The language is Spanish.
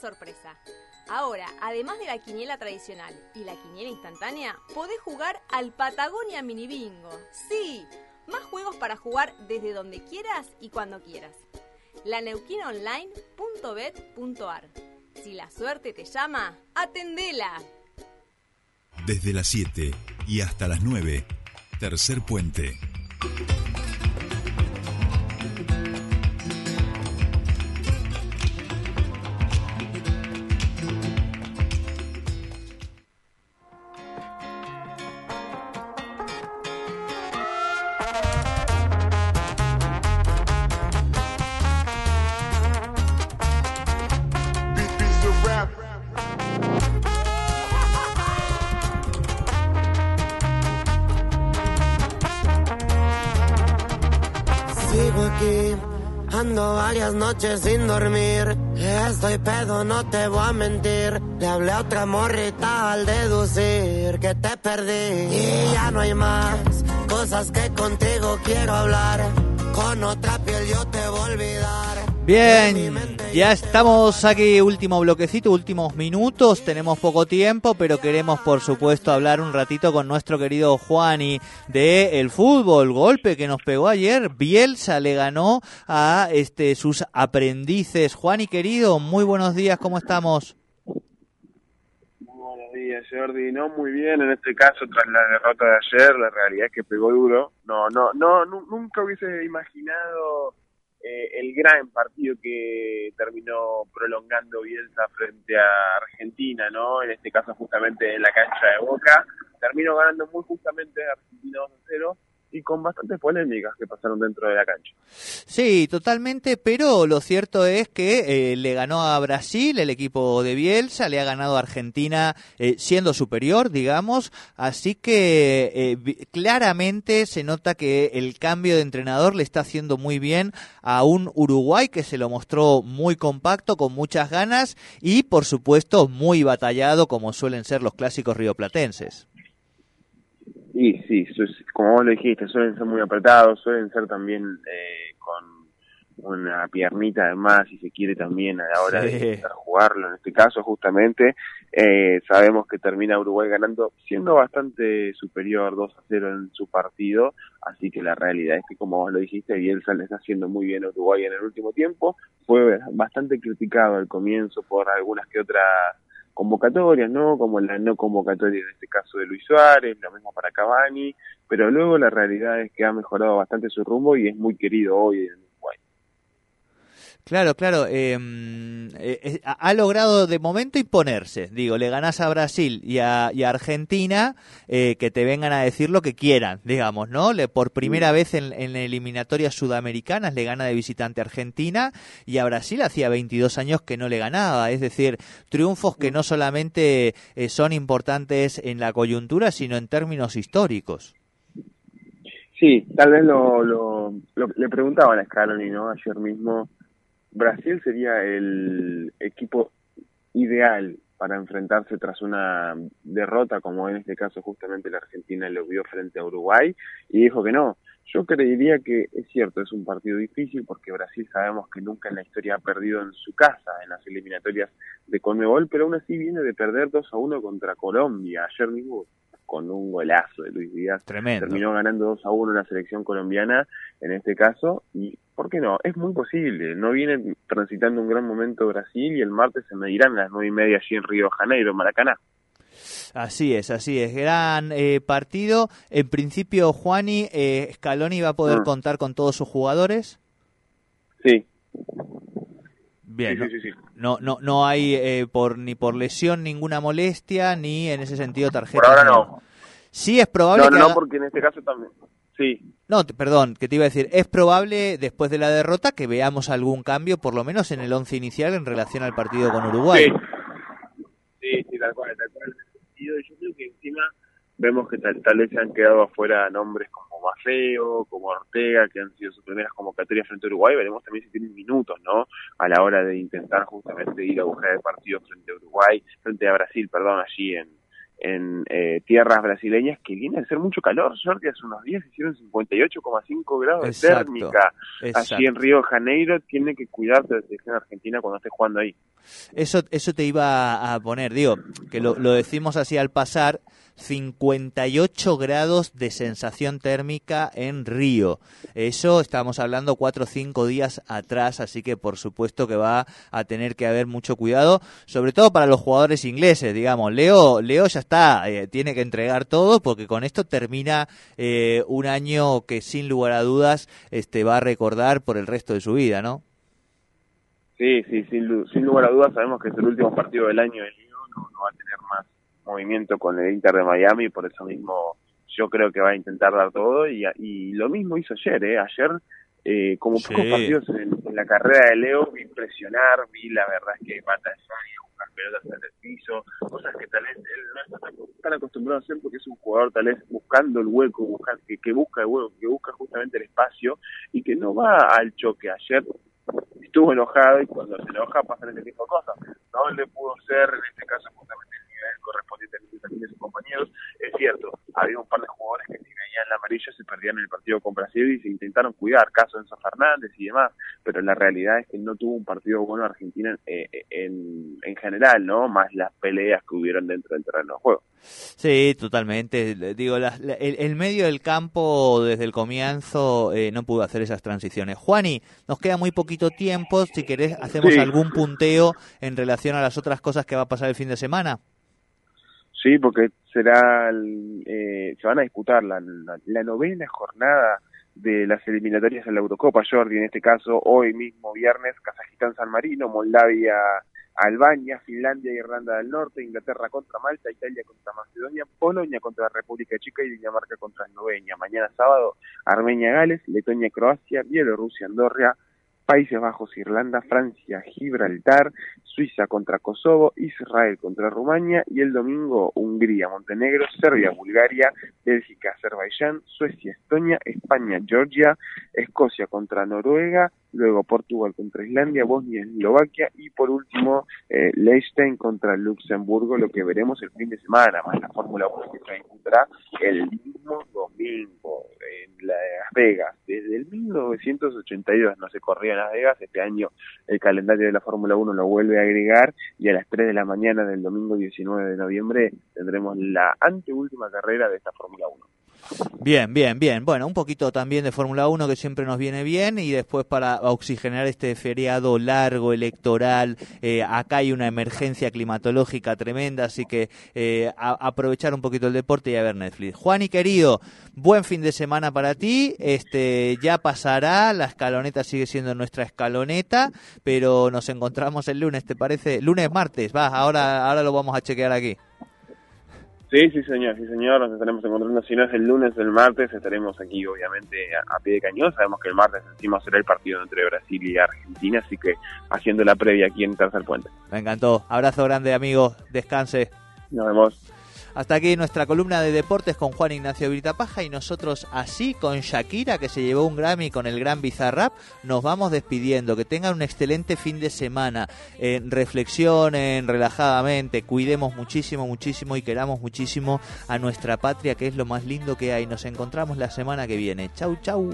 sorpresa. Ahora, además de la quiniela tradicional y la quiniela instantánea, podés jugar al Patagonia Mini Bingo. Sí, más juegos para jugar desde donde quieras y cuando quieras. laneuquinaonline.bet.ar Si la suerte te llama, atendela. Desde las 7 y hasta las 9, tercer puente. Sigo aquí, ando varias noches sin dormir. Estoy pedo, no te voy a mentir. Le hablé a otra morrita al deducir que te perdí. Y ya no hay más cosas que contigo quiero hablar. Con otra piel yo te voy a olvidar. Bien, ya estamos aquí, último bloquecito, últimos minutos, tenemos poco tiempo, pero queremos por supuesto hablar un ratito con nuestro querido Juani de el fútbol, golpe que nos pegó ayer, Bielsa le ganó a este sus aprendices. Juani querido, muy buenos días, ¿cómo estamos? Muy buenos días, Jordi. No, muy bien. En este caso, tras la derrota de ayer, la realidad es que pegó duro. No, no, no, nu- nunca hubiese imaginado eh, el gran partido que terminó prolongando Bielsa frente a Argentina, ¿no? En este caso, justamente en la cancha de Boca. Terminó ganando muy justamente Argentina 2 a 0 y con bastantes polémicas que pasaron dentro de la cancha. Sí, totalmente, pero lo cierto es que eh, le ganó a Brasil el equipo de Bielsa, le ha ganado a Argentina eh, siendo superior, digamos, así que eh, claramente se nota que el cambio de entrenador le está haciendo muy bien a un Uruguay que se lo mostró muy compacto, con muchas ganas y por supuesto muy batallado como suelen ser los clásicos rioplatenses. Sí, su- como vos lo dijiste, suelen ser muy apretados, suelen ser también eh, con una piernita de más, si se quiere también a la hora Sí. de jugarlo. En este caso, justamente, eh, sabemos que termina Uruguay ganando, siendo bastante superior 2 a 0 en su partido, así que la realidad es que, como vos lo dijiste, Bielsa le está haciendo muy bien a Uruguay en el último tiempo. Fue bastante criticado al comienzo por algunas que otras convocatorias, ¿no? Como la no convocatoria en este caso de Luis Suárez, lo mismo para Cavani, pero luego la realidad es que ha mejorado bastante su rumbo y es muy querido hoy en. Claro, claro. eh, eh, ha logrado de momento imponerse. Digo, le ganas a Brasil y a, y a Argentina eh, que te vengan a decir lo que quieran, digamos, ¿no? Le, por primera vez en, en eliminatorias sudamericanas le gana de visitante a Argentina y a Brasil hacía 22 años que no le ganaba. Es decir, triunfos que no solamente eh, son importantes en la coyuntura, sino en términos históricos. Sí, tal vez lo, lo, lo- le preguntaban a Scaloni, ¿no? Ayer mismo, Brasil sería el equipo ideal para enfrentarse tras una derrota, como en este caso justamente la Argentina lo vio frente a Uruguay, y dijo que no. Yo creería que es cierto, es un partido difícil porque Brasil sabemos que nunca en la historia ha perdido en su casa en las eliminatorias de Conmebol, pero aún así viene de perder 2 a 1 contra Colombia. Ayer mismo con un golazo de Luis Díaz Tremendo. terminó ganando 2 a 1 la selección colombiana en este caso y ¿por qué no? Es muy posible, no viene transitando un gran momento Brasil y el martes se medirán a las nueve y media allí en Río de Janeiro, en Maracaná. Así es, así es. Gran eh, partido. En principio, Juani, eh, Scaloni va a poder Mm. contar con todos sus jugadores. Sí, Bien, sí, no, sí, sí, sí. no, no, no hay eh, por ni por lesión ninguna molestia, ni en ese sentido tarjeta. Por ahora no. Sí es probable No, no, que no, haga- porque en este caso también. Sí, No, te- perdón, que te iba a decir, es probable después de la derrota que veamos algún cambio, por lo menos en el once inicial en relación al partido con Uruguay. Sí. Sí, sí, tal cual, tal cual. En ese sentido, yo creo que encima vemos que tal, tal vez se han quedado afuera nombres como Mafeo, como Ortega, que han sido sus primeras convocatorias frente a Uruguay. Veremos también si tienen minutos, ¿no? A la hora de intentar justamente ir a buscar el partido frente a Uruguay, frente a Brasil, perdón, allí en, en eh, tierras brasileñas que viene a ser mucho calor. Jordi, hace unos días hicieron 58,5 grados de térmica. Allí en Río de Janeiro tiene que cuidarse de la selección argentina cuando esté jugando ahí. Eso, eso te iba a poner, digo, que lo, lo decimos así al pasar, 58 grados de sensación térmica en Río. Eso estamos hablando cuatro o cinco días atrás, así que por supuesto que va a tener que haber mucho cuidado, sobre todo para los jugadores ingleses, digamos. Leo, Leo ya está, eh, tiene que entregar todo porque con esto termina eh, un año que sin lugar a dudas este, va a recordar por el resto de su vida, ¿no? Sí, sí, sin, sin lugar a dudas sabemos que es el último partido del año de Leo, no va a tener más movimiento con el Inter de Miami, por eso mismo yo creo que va a intentar dar todo y, y lo mismo hizo ayer, ¿eh? Ayer, eh, como pocos partidos en, la carrera de Leo, vi impresionar, vi la verdad es que batallar y buscar pelotas en el piso, cosas que tal vez él no está tan, acostumbrado a hacer porque es un jugador tal vez buscando el hueco, buscar, que, que busca el hueco, que busca justamente el espacio y que no va al choque. Ayer estuvo enojado y cuando se enoja pasan ese tipo de cosas. No le pudo ser en este caso a de sus compañeros. Es cierto, había un par de jugadores que si veían la amarilla se perdían en el partido con Brasil y se intentaron cuidar, caso de Enzo Fernández y demás, pero la realidad es que no tuvo un partido bueno Argentina en, en, en general, ¿no? Más las peleas que hubieron dentro del terreno de juego. Sí, totalmente. Digo, el, medio del campo desde el comienzo eh, no pudo hacer esas transiciones. Juani, nos queda muy poquito tiempo. Si querés, hacemos algún punteo en relación a las otras cosas que va a pasar el fin de semana. Sí, porque será eh, se van a disputar la, la, novena jornada de las eliminatorias en la Eurocopa, Jordi, en este caso hoy mismo viernes, Kazajistán San Marino, Moldavia Albania, Finlandia, Irlanda del Norte, Inglaterra contra Malta, Italia contra Macedonia, Polonia contra la República Checa y Dinamarca contra Eslovenia. Mañana sábado, Armenia, Gales, Letonia, Croacia, Bielorrusia, Andorra, Países Bajos, Irlanda, Francia, Gibraltar, Suiza contra Kosovo, Israel contra Rumania y el domingo Hungría, Montenegro, Serbia, Bulgaria, Bélgica, Azerbaiyán, Suecia, Estonia, España, Georgia, Escocia contra Noruega, luego Portugal contra Islandia, Bosnia, Eslovaquia y por último eh, contra Luxemburgo, lo que veremos el fin de semana, más la Fórmula 1 que se encontrará el mismo domingo en Las Vegas. Desde el 1982 no se corría en Las Vegas, este año el calendario de la Fórmula 1 lo vuelve a agregar y a las 3 de la mañana del domingo 19 de noviembre tendremos la anteúltima carrera de esta Fórmula 1. Bien, bien, bien. Bueno, un poquito también de Fórmula 1 que siempre nos viene bien y después para oxigenar este feriado largo electoral, eh, acá hay una emergencia climatológica tremenda, así que eh, aprovechar un poquito el deporte y a ver Netflix. Juan y querido, buen fin de semana para ti, este ya pasará, la escaloneta sigue siendo nuestra escaloneta, pero nos encontramos el lunes, ¿te parece? Lunes, martes, va, ahora, ahora lo vamos a chequear aquí. Sí, sí, señor, sí, señor. Nos estaremos encontrando, si no es el lunes, el martes, estaremos aquí, obviamente, a, pie de cañón. Sabemos que el martes encima será el partido entre Brasil y Argentina, así que haciendo la previa aquí en Tercer Puente. Me encantó. Abrazo grande, amigo. Descanse. Nos vemos. Hasta aquí nuestra columna de deportes con Juan Ignacio Virtapaja y nosotros así con Shakira que se llevó un Grammy con el gran Bizarrap nos vamos despidiendo. Que tengan un excelente fin de semana. Eh, reflexionen relajadamente, cuidemos muchísimo, muchísimo y queramos muchísimo a nuestra patria que es lo más lindo que hay. Nos encontramos la semana que viene. Chau, chau.